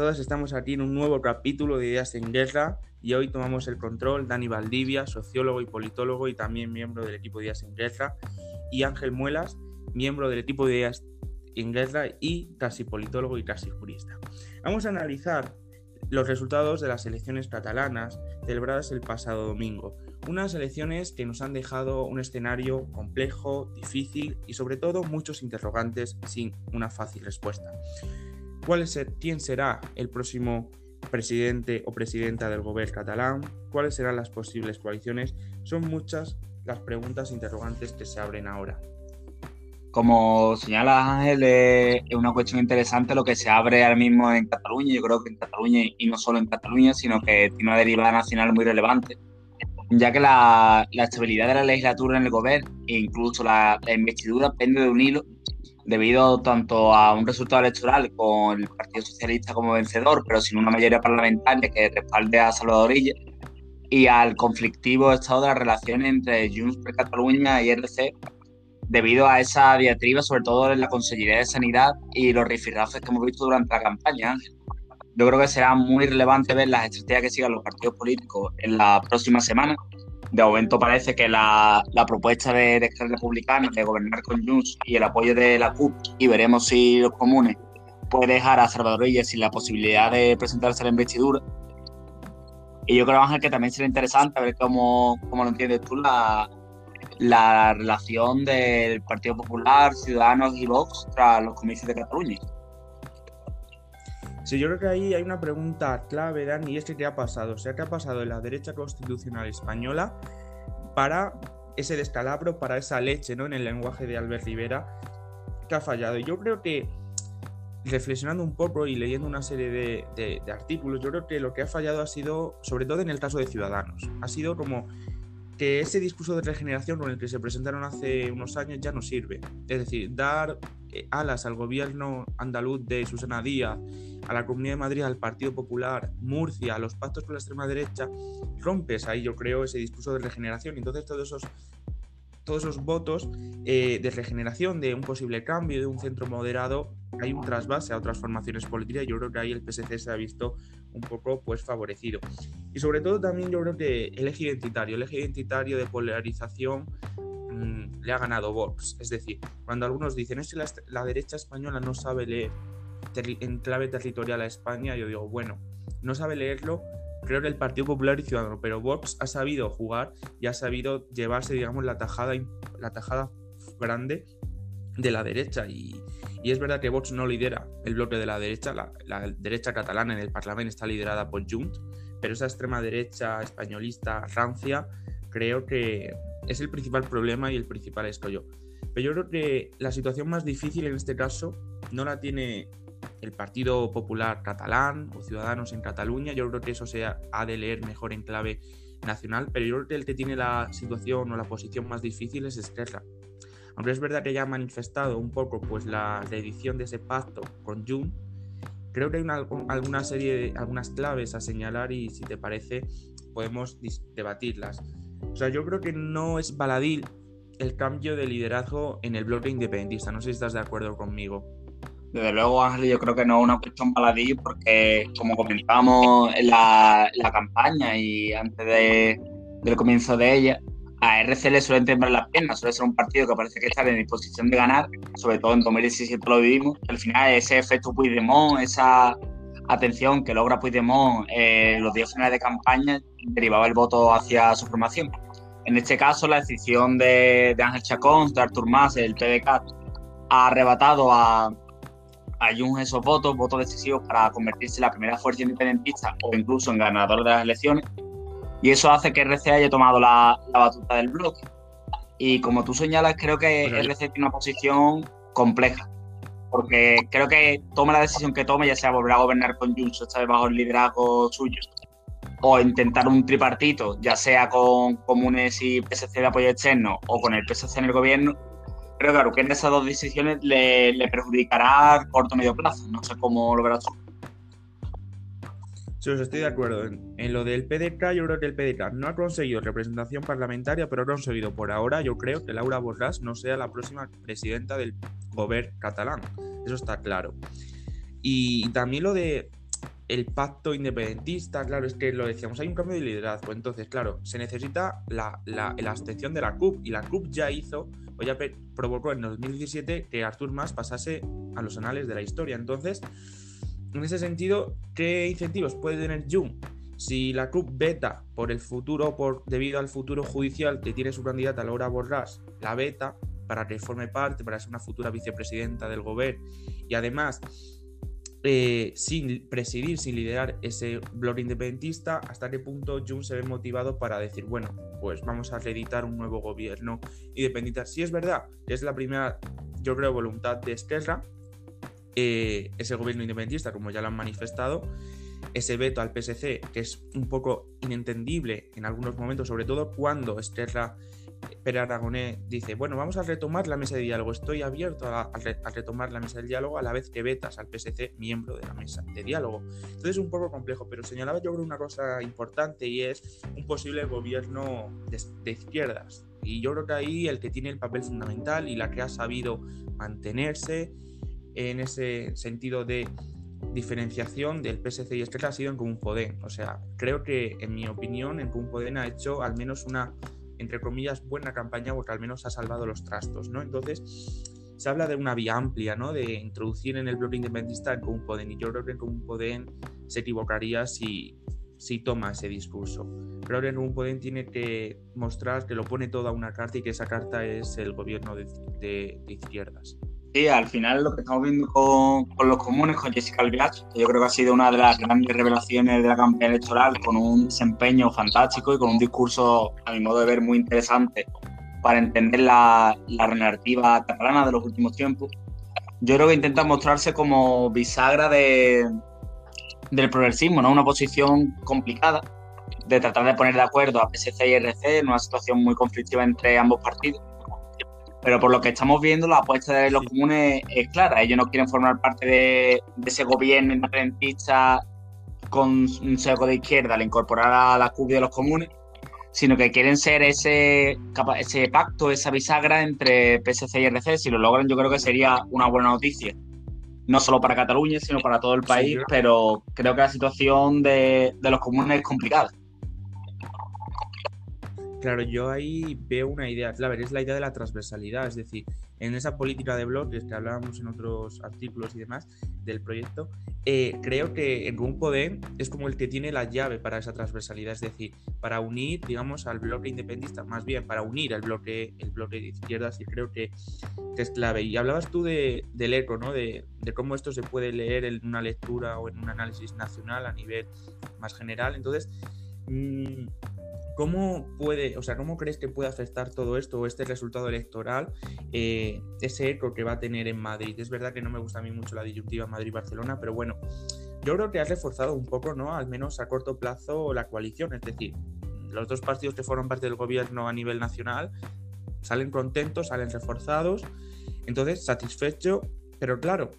todas, estamos aquí en un nuevo capítulo de Ideas en Guerra y hoy tomamos el control Dani Valdivia, sociólogo y politólogo y también miembro del equipo de Ideas en Guerra, y Ángel Muelas, miembro del equipo de Ideas en Guerra y casi politólogo y casi jurista. Vamos a analizar los resultados de las elecciones catalanas celebradas el pasado domingo. Unas elecciones que nos han dejado un escenario complejo, difícil y sobre todo muchos interrogantes sin una fácil respuesta. ¿Cuál es ¿Quién será el próximo presidente o presidenta del gobierno catalán? ¿Cuáles serán las posibles coaliciones? Son muchas las preguntas interrogantes que se abren ahora. Como señala Ángel, es una cuestión interesante lo que se abre ahora mismo en Cataluña. Yo creo que en Cataluña, y no solo en Cataluña, sino que tiene una derivada nacional muy relevante, ya que la, estabilidad de la legislatura en el gobierno e incluso la, la investidura pende de un hilo debido tanto a un resultado electoral con el Partido Socialista como vencedor, pero sin una mayoría parlamentaria que respalde a Salvador Illa, y al conflictivo estado de las relaciones entre Junts per Cataluña y RC, debido a esa diatriba, sobre todo en la Consejería de Sanidad y los rifirrafes que hemos visto durante la campaña. Yo creo que será muy relevante ver las estrategias que sigan los partidos políticos en la próxima semana de momento parece que la, propuesta de, de Republicano de gobernar con Junts y el apoyo de la CUP, y veremos si los comunes puede dejar a Salvador Reyes sin la posibilidad de presentarse a la investidura. Y yo creo, Ángel, que también será interesante ver cómo, cómo lo entiendes tú la, la relación del Partido Popular, Ciudadanos y Vox tras los comicios de Cataluña. Sí, yo creo que ahí hay una pregunta clave, Dani, y es que ¿qué ha pasado? O sea, ¿qué ha pasado en la derecha constitucional española para ese descalabro, para esa leche, ¿no? En el lenguaje de Albert Rivera, que ha fallado. Yo creo que, reflexionando un poco y leyendo una serie de artículos, yo creo que lo que ha fallado ha sido, sobre todo en el caso de Ciudadanos, ha sido como que ese discurso de regeneración con el que se presentaron hace unos años ya no sirve. Es decir, dar eh, alas al gobierno andaluz de Susana Díaz, a la Comunidad de Madrid, al Partido Popular, Murcia, a los pactos con la extrema derecha, rompes ahí, yo creo, ese discurso de regeneración. Entonces todos esos, todos esos votos eh, de regeneración, de un posible cambio, de un centro moderado, hay un trasvase a otras formaciones políticas yo creo que ahí el PSC se ha visto un poco pues favorecido. Y sobre todo también yo creo que el eje identitario, el eje identitario de polarización Mm, le ha ganado Vox. Es decir, cuando algunos dicen es que la, derecha española no sabe leer en clave territorial a España, yo digo, bueno, no sabe leerlo, creo que el Partido Popular y Ciudadano, pero Vox ha sabido jugar y ha sabido llevarse, digamos, la tajada, la tajada grande de la derecha. Y, es verdad que Vox no lidera el bloque de la derecha, la, la, derecha catalana en el Parlamento está liderada por Junts, pero esa extrema derecha españolista rancia creo que es el principal problema y el principal escollo. Pero yo creo que la situación más difícil en este caso no la tiene el Partido Popular catalán o Ciudadanos en Cataluña. Yo creo que eso se ha de leer mejor en clave nacional, pero yo creo que el que tiene la situación o la posición más difícil es Esquerra. Aunque es verdad que ya ha manifestado un poco pues, la reedición de ese pacto con Jun, creo que hay alguna serie de algunas claves a señalar y si te parece podemos debatirlas. O sea, yo creo que no es baladí el cambio de liderazgo en el bloque independentista. No sé si estás de acuerdo conmigo. Desde luego, Ángel, yo creo que no es una cuestión baladí porque, como comentábamos en la, campaña y antes de, del comienzo de ella, a RC le suele temblar las piernas, suele ser un partido que parece que está en disposición de ganar, sobre todo en 2017 lo vivimos. Al final, ese efecto Puigdemont, esa atención que logra Puigdemont en eh, los días finales de campaña derivaba el voto hacia su formación. En este caso, la decisión de, Ángel Chacón, de Artur Mas, el PDK, ha arrebatado a, a esos votos, votos decisivos para convertirse en la primera fuerza independentista o incluso en ganador de las elecciones. Y eso hace que RC haya tomado la, la batuta del bloque. Y como tú señalas, creo que RC tiene una posición compleja porque creo que tome la decisión que tome, ya sea volver a gobernar con Junts, esta vez bajo el liderazgo suyo, o intentar un tripartito, ya sea con comunes y PSC de apoyo externo o con el PSC en el gobierno, creo claro que en esas dos decisiones le, perjudicará a corto o medio plazo. No sé cómo lo verás tú. Sí, estoy de acuerdo. En, lo del PDK, yo creo que el PDK no ha conseguido representación parlamentaria, pero ha conseguido por ahora, yo creo, que Laura Borràs no sea la próxima presidenta del gobierno catalán. Eso está claro. Y, también lo de el pacto independentista, claro, es que lo decíamos, hay un cambio de liderazgo, entonces, claro, se necesita la, la, la abstención de la CUP y la CUP ya hizo, o ya provocó en 2017 que Artur Mas pasase a los anales de la historia. Entonces, en ese sentido, ¿qué incentivos puede tener Jung? Si la CUP beta por el futuro, por, debido al futuro judicial que tiene su candidata Laura Borràs, la beta para que forme parte, para ser una futura vicepresidenta del gobierno y además eh, sin presidir, sin liderar ese blog independentista, hasta qué punto Jun se ve motivado para decir, bueno, pues vamos a reeditar un nuevo gobierno independentista. Si es verdad es la primera, yo creo, voluntad de Esquerra, eh, ese gobierno independentista, como ya lo han manifestado, ese veto al PSC, que es un poco inentendible en algunos momentos, sobre todo cuando Esquerra Pere Aragonés dice, bueno, vamos a retomar la mesa de diálogo. Estoy abierto a, retomar la mesa de diálogo a la vez que vetas al PSC miembro de la mesa de diálogo. Entonces es un poco complejo, pero señalaba yo creo una cosa importante y es un posible gobierno de, izquierdas. Y yo creo que ahí el que tiene el papel fundamental y la que ha sabido mantenerse en ese sentido de diferenciación del PSC y Esquerra ha sido en Común Podem. O sea, creo que en mi opinión en Común Podem ha hecho al menos una entre comillas, buena campaña porque al menos ha salvado los trastos, ¿no? Entonces, se habla de una vía amplia, ¿no? De introducir en el bloque independentista el Común Podem y yo creo que el Común Podem se equivocaría si, si toma ese discurso. Creo que el Común Podem tiene que mostrar que lo pone toda una carta y que esa carta es el gobierno de izquierdas. Sí, al final lo que estamos viendo con, los comunes, con Jessica Albiach, que yo creo que ha sido una de las grandes revelaciones de la campaña electoral, con un desempeño fantástico y con un discurso, a mi modo de ver, muy interesante para entender la, la narrativa catalana de los últimos tiempos. Yo creo que intenta mostrarse como bisagra de, del progresismo, ¿no? Una posición complicada de tratar de poner de acuerdo a PSC y RC en una situación muy conflictiva entre ambos partidos pero por lo que estamos viendo, la apuesta de los comunes es clara. Ellos no quieren formar parte de, ese gobierno independentista con un seco de izquierda al incorporar a la CUB de los comunes, sino que quieren ser ese, ese pacto, esa bisagra entre PSC y RC. Si lo logran, yo creo que sería una buena noticia. No solo para Cataluña, sino para todo el país, pero creo que la situación de, de los comunes es complicada. Claro, yo ahí veo una idea clave, es la idea de la transversalidad, es decir, en esa política de bloques que hablábamos en otros artículos y demás del proyecto, eh, creo que en un Podem es como el que tiene la llave para esa transversalidad, es decir, para unir, digamos, al bloque independentista, más bien para unir al bloque, el bloque de izquierdas, y creo que, es clave. Y hablabas tú de, del eco, ¿no? De, cómo esto se puede leer en una lectura o en un análisis nacional a nivel más general. Entonces, mmm, ¿Cómo puede, o sea, cómo crees que puede afectar todo esto o este resultado electoral, eh, ese eco que va a tener en Madrid? Es verdad que no me gusta a mí mucho la disyuntiva Madrid-Barcelona, pero bueno, yo creo que ha reforzado un poco, ¿no? Al menos a corto plazo, la coalición. Es decir, los dos partidos que fueron parte del gobierno a nivel nacional salen contentos, salen reforzados, entonces satisfecho, pero claro,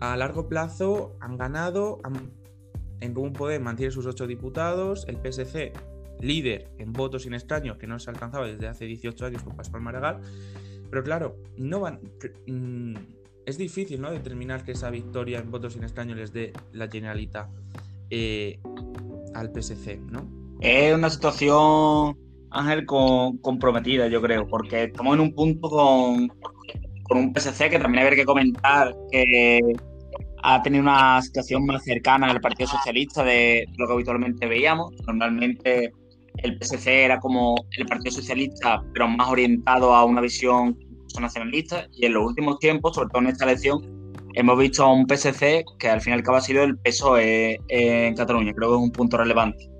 a largo plazo han ganado, en Común poder mantiene sus ocho diputados, el PSC líder en votos sin escaño que no se alcanzaba desde hace 18 años con Pascual Maragall. Pero claro, no van. Mm, es difícil ¿no? determinar que esa victoria en votos sin escaño les dé la Generalitat eh, al PSC, ¿no? Es una situación, Ángel, comprometida, yo creo, porque estamos en un punto con, con un PSC que también hay que comentar que ha tenido una situación más cercana al Partido Socialista de lo que habitualmente veíamos. Normalmente el PSC era como el Partido Socialista, pero más orientado a una visión nacionalista. Y en los últimos tiempos, sobre todo en esta elección, hemos visto a un PSC que al final ha sido el PSOE en Cataluña. Creo que es un punto relevante.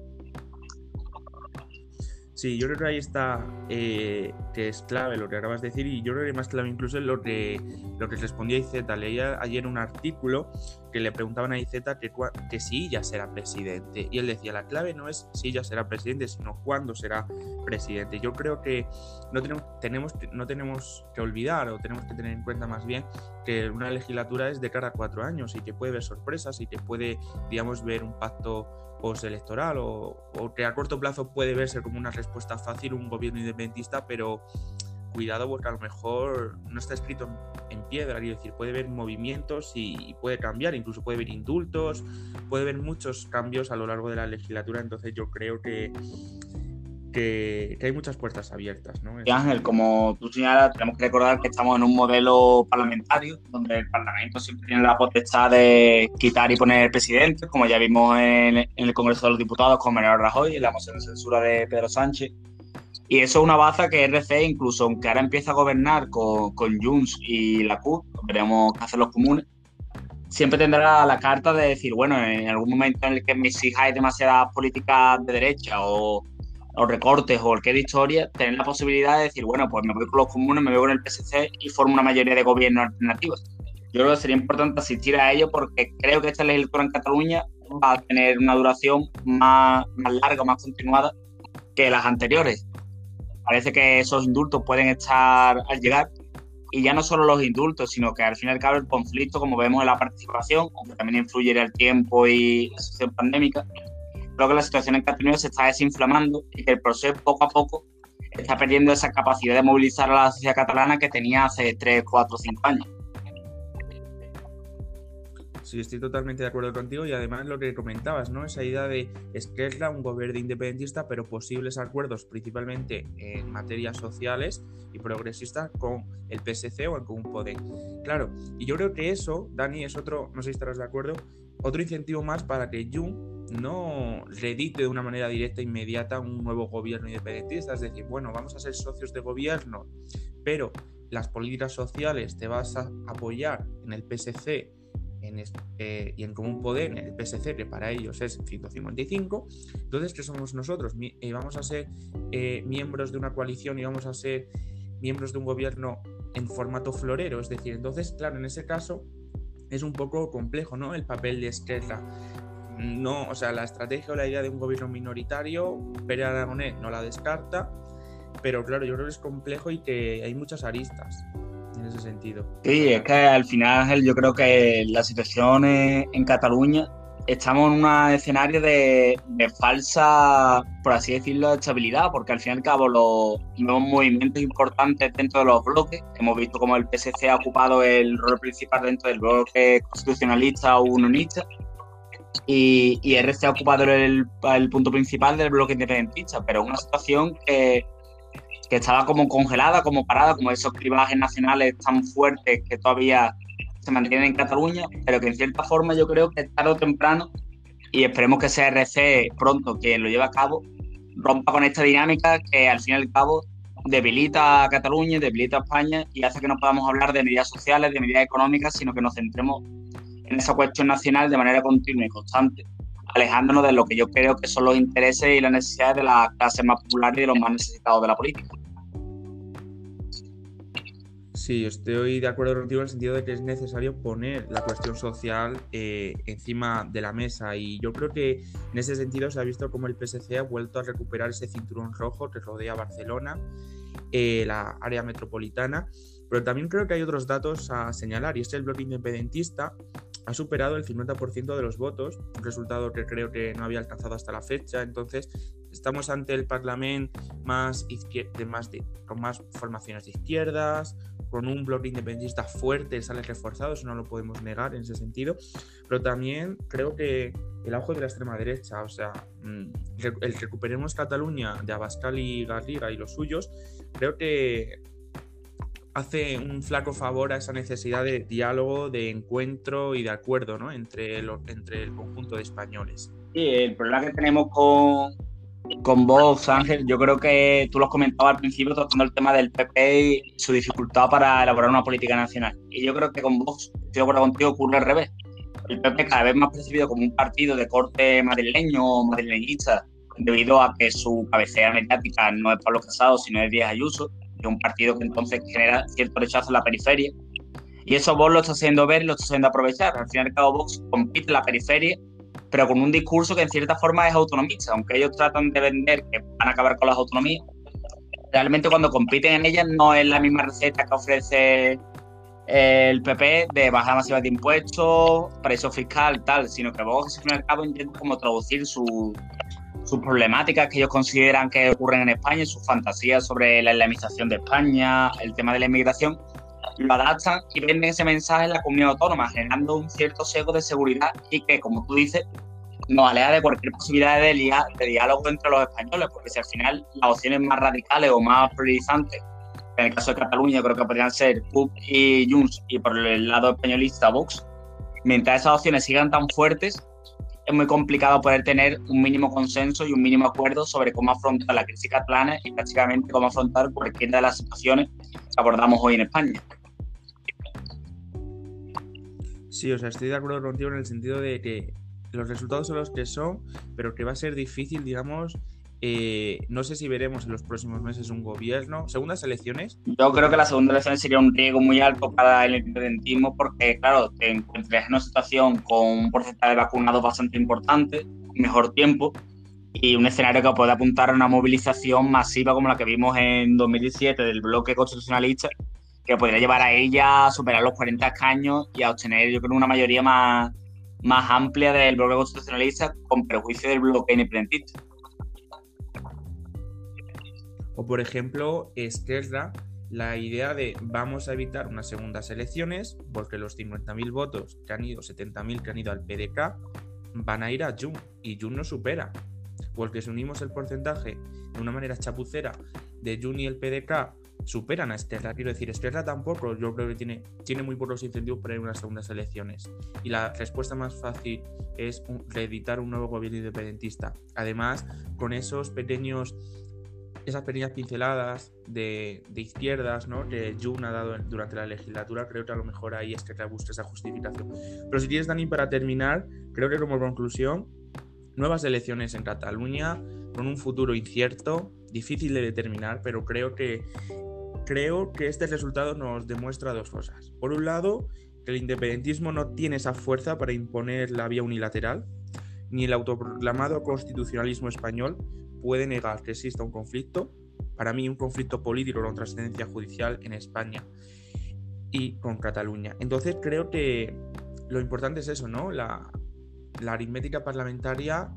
Sí, yo creo que ahí está, eh, que es clave lo que acabas de decir, y yo creo que más clave incluso es lo que, lo que respondía IZ. Leía ayer un artículo que le preguntaban a IZ que, que si ya será presidente, y él decía, la clave no es si ya será presidente, sino cuándo será presidente. Yo creo que no tenemos, tenemos, no tenemos que olvidar, o tenemos que tener en cuenta más bien, que una legislatura es de cara a cuatro años, y que puede haber sorpresas, y que puede, digamos, ver un pacto postelectoral o, que a corto plazo puede verse como una respuesta fácil un gobierno independentista, pero cuidado porque a lo mejor no está escrito en piedra, es decir, puede haber movimientos y, puede cambiar, incluso puede haber indultos, puede haber muchos cambios a lo largo de la legislatura, entonces yo creo que, que, hay muchas puertas abiertas. ¿no? Ángel, como tú señalas, tenemos que recordar que estamos en un modelo parlamentario donde el Parlamento siempre tiene la potestad de quitar y poner presidentes, como ya vimos en, el Congreso de los Diputados con Manuel Rajoy, en la moción de censura de Pedro Sánchez. Y eso es una baza que RC, incluso aunque ahora empieza a gobernar con, con Junts y la CUP, veremos qué hacen los comunes, siempre tendrá la carta de decir, bueno, en algún momento en el que me exijáis demasiadas políticas de derecha o, recortes o cualquier historia, tener la posibilidad de decir, bueno, pues me voy con los comunes, me voy con el PSC y formo una mayoría de gobierno alternativos. Yo creo que sería importante asistir a ello porque creo que esta legislatura en Cataluña va a tener una duración más, más larga, más continuada que las anteriores parece que esos indultos pueden estar al llegar. Y ya no solo los indultos, sino que al fin y al cabo el conflicto, como vemos en la participación, aunque también influye el tiempo y la situación pandémica, creo que la situación en Cataluña se está desinflamando y que el proceso poco a poco está perdiendo esa capacidad de movilizar a la sociedad catalana que tenía hace 3, 4, 5 años. Sí, estoy totalmente de acuerdo contigo y además lo que comentabas, ¿no? Esa idea de Esquerra, un gobierno independentista, pero posibles acuerdos principalmente en materias sociales y progresistas con el PSC o con un Podem. Claro, y yo creo que eso, Dani, es otro, no sé si estarás de acuerdo, otro incentivo más para que Jung no redite de una manera directa e inmediata un nuevo gobierno independentista. Es decir, bueno, vamos a ser socios de gobierno, pero las políticas sociales te vas a apoyar en el PSC eh, y en Común Poder, en el PSC, que para ellos es 155. Entonces, ¿qué somos nosotros? Eh, vamos a ser eh, miembros de una coalición y vamos a ser miembros de un gobierno en formato florero. Es decir, entonces, claro, en ese caso es un poco complejo, ¿no? El papel de Esquerra. No, o sea, la estrategia o la idea de un gobierno minoritario, Pere Aragonés no la descarta, pero claro, yo creo que es complejo y que hay muchas aristas en ese sentido. Sí, es que al final yo creo que la situación en Cataluña estamos en un escenario de, falsa, por así decirlo, estabilidad, porque al fin y al cabo los nuevos movimientos importantes dentro de los bloques, hemos visto como el PSC ha ocupado el rol principal dentro del bloque constitucionalista o unionista, y, y RC ha ocupado el, el punto principal del bloque independentista, pero una situación que que estaba como congelada, como parada, como esos clivajes nacionales tan fuertes que todavía se mantienen en Cataluña, pero que en cierta forma yo creo que tarde o temprano, y esperemos que sea RC pronto quien lo lleve a cabo, rompa con esta dinámica que al fin y al cabo debilita a Cataluña, debilita a España y hace que no podamos hablar de medidas sociales, de medidas económicas, sino que nos centremos en esa cuestión nacional de manera continua y constante, alejándonos de lo que yo creo que son los intereses y las necesidades de la clase más popular y de los más necesitados de la política. Sí, estoy de acuerdo contigo en el sentido de que es necesario poner la cuestión social eh, encima de la mesa y yo creo que en ese sentido se ha visto como el PSC ha vuelto a recuperar ese cinturón rojo que rodea Barcelona, eh, la área metropolitana, pero también creo que hay otros datos a señalar y es el bloque independentista ha superado el 50% de los votos, un resultado que creo que no había alcanzado hasta la fecha, entonces estamos ante el Parlamento más, más con más formaciones de izquierdas, con un bloque independentista fuerte, sale reforzado, eso no lo podemos negar en ese sentido, pero también creo que el auge de la extrema derecha, o sea, mm, el recuperemos Cataluña de Abascal y Garriga y los suyos, creo que hace un flaco favor a esa necesidad de diálogo, de encuentro y de acuerdo ¿no? entre, entre el conjunto de españoles. Sí, el problema que tenemos con, con Vox, Ángel, yo creo que tú lo has comentado al principio tratando el tema del PP y su dificultad para elaborar una política nacional. Y yo creo que con Vox, estoy de acuerdo contigo, ocurre al revés. El PP cada vez más percibido como un partido de corte madrileño o madrileñista, debido a que su cabecera mediática no es Pablo Casado, sino es Díaz Ayuso, un partido que entonces genera cierto rechazo en la periferia. Y eso Vox lo está haciendo ver y lo está haciendo aprovechar. Al fin y cabo, Vox compite en la periferia pero con un discurso que en cierta forma es autonomista, aunque ellos tratan de vender que van a acabar con las autonomías, realmente cuando compiten en ellas no es la misma receta que ofrece el PP de bajar masivas de impuestos, precio fiscal, tal, sino que vos al fin y al cabo intenta como traducir su, sus problemáticas que ellos consideran que ocurren en España, sus fantasías sobre la islamización de España, el tema de la inmigración, lo adaptan y venden ese mensaje en la comunidad autónoma, generando un cierto sesgo de seguridad y que, como tú dices, nos aleja de cualquier posibilidad de, de diálogo entre los españoles, porque si al final las opciones más radicales o más priorizantes, en el caso de Cataluña creo que podrían ser CUP y Junts, y por el lado españolista Vox, mientras esas opciones sigan tan fuertes, es muy complicado poder tener un mínimo consenso y un mínimo acuerdo sobre cómo afrontar la crisis catalana y prácticamente cómo afrontar cualquiera de las situaciones que abordamos hoy en España. Sí, o sea, estoy de acuerdo contigo en el sentido de que los resultados son los que son, pero que va a ser difícil, digamos, eh, no sé si veremos en los próximos meses un gobierno. ¿Segundas elecciones? Yo creo que la segunda elección sería un riesgo muy alto para el independentismo porque, claro, te encuentras en una situación con un porcentaje de vacunados bastante importante, mejor tiempo y un escenario que puede apuntar a una movilización masiva como la que vimos en 2017 del bloque constitucionalista, que podría llevar a ella a superar los 40 escaños y a obtener, yo creo, una mayoría más, más amplia del bloque constitucionalista con prejuicio del bloque independentista. O por ejemplo, Esquerra, la idea de vamos a evitar unas segundas elecciones porque los 50.000 votos que han ido, 70.000 que han ido al PDK, van a ir a Jun y Jun no supera. Porque si unimos el porcentaje de una manera chapucera de Jun y el PDK superan a Esquerra. Quiero decir, Esquerra tampoco, yo creo que tiene, tiene muy pocos incentivos para ir a unas segundas elecciones. Y la respuesta más fácil es reeditar un nuevo gobierno independentista. Además, con esos pequeños esas pequeñas pinceladas de, izquierdas ¿no? que Jun ha dado durante la legislatura, creo que a lo mejor ahí es que te busca esa justificación. Pero si quieres, Dani, para terminar, creo que como conclusión, nuevas elecciones en Cataluña, con un futuro incierto, difícil de determinar, pero creo que, creo que este resultado nos demuestra dos cosas. Por un lado, que el independentismo no tiene esa fuerza para imponer la vía unilateral, ni el autoproclamado constitucionalismo español puede negar que exista un conflicto, para mí un conflicto político con trascendencia judicial en España y con Cataluña. Entonces creo que lo importante es eso, ¿no? La, aritmética parlamentaria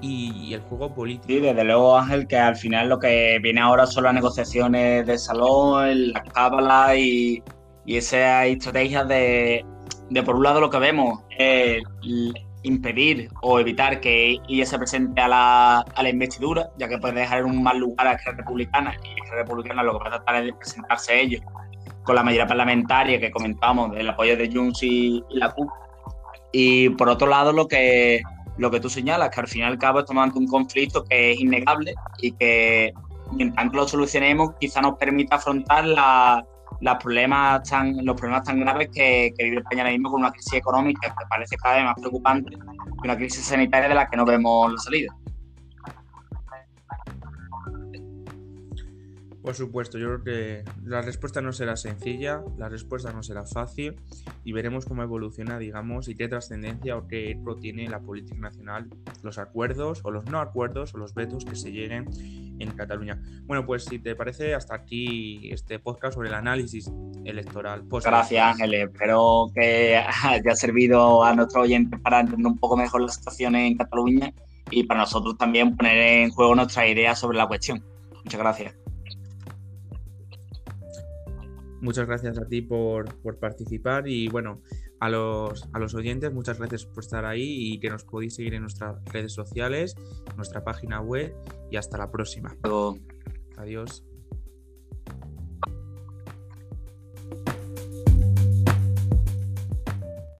y, el juego político. Sí, desde luego, Ángel, que al final lo que viene ahora son las negociaciones de salón, la cábala y, y esas estrategias de, de, por un lado, lo que vemos, eh, impedir o evitar que ella se presente a la, a la investidura, ya que puede dejar en un mal lugar a Esquerra Republicana, y Esquerra Republicana lo que va a tratar es de presentarse ellos con la mayoría parlamentaria que comentamos, del apoyo de Junts y, la CUP. Y por otro lado, lo que, lo que tú señalas, que al fin y al cabo estamos ante un conflicto que es innegable y que mientras lo solucionemos, quizá nos permita afrontar la, los problemas tan, los problemas tan graves que, vive España ahora mismo con una crisis económica que parece cada vez más preocupante y una crisis sanitaria de la que no vemos la salida. Por supuesto, yo creo que la respuesta no será sencilla, la respuesta no será fácil y veremos cómo evoluciona, digamos, y qué trascendencia o qué eco tiene la política nacional, los acuerdos o los no acuerdos o los vetos que se lleguen en Cataluña. Bueno, pues si te parece, hasta aquí este podcast sobre el análisis electoral. Gracias, Ángeles. Espero que haya servido a nuestro oyente para entender un poco mejor la situación en Cataluña y para nosotros también poner en juego nuestras ideas sobre la cuestión. Muchas gracias. Muchas gracias a ti por, participar y bueno, a los, a los oyentes, muchas gracias por estar ahí y que nos podéis seguir en nuestras redes sociales, nuestra página web y hasta la próxima. Adiós.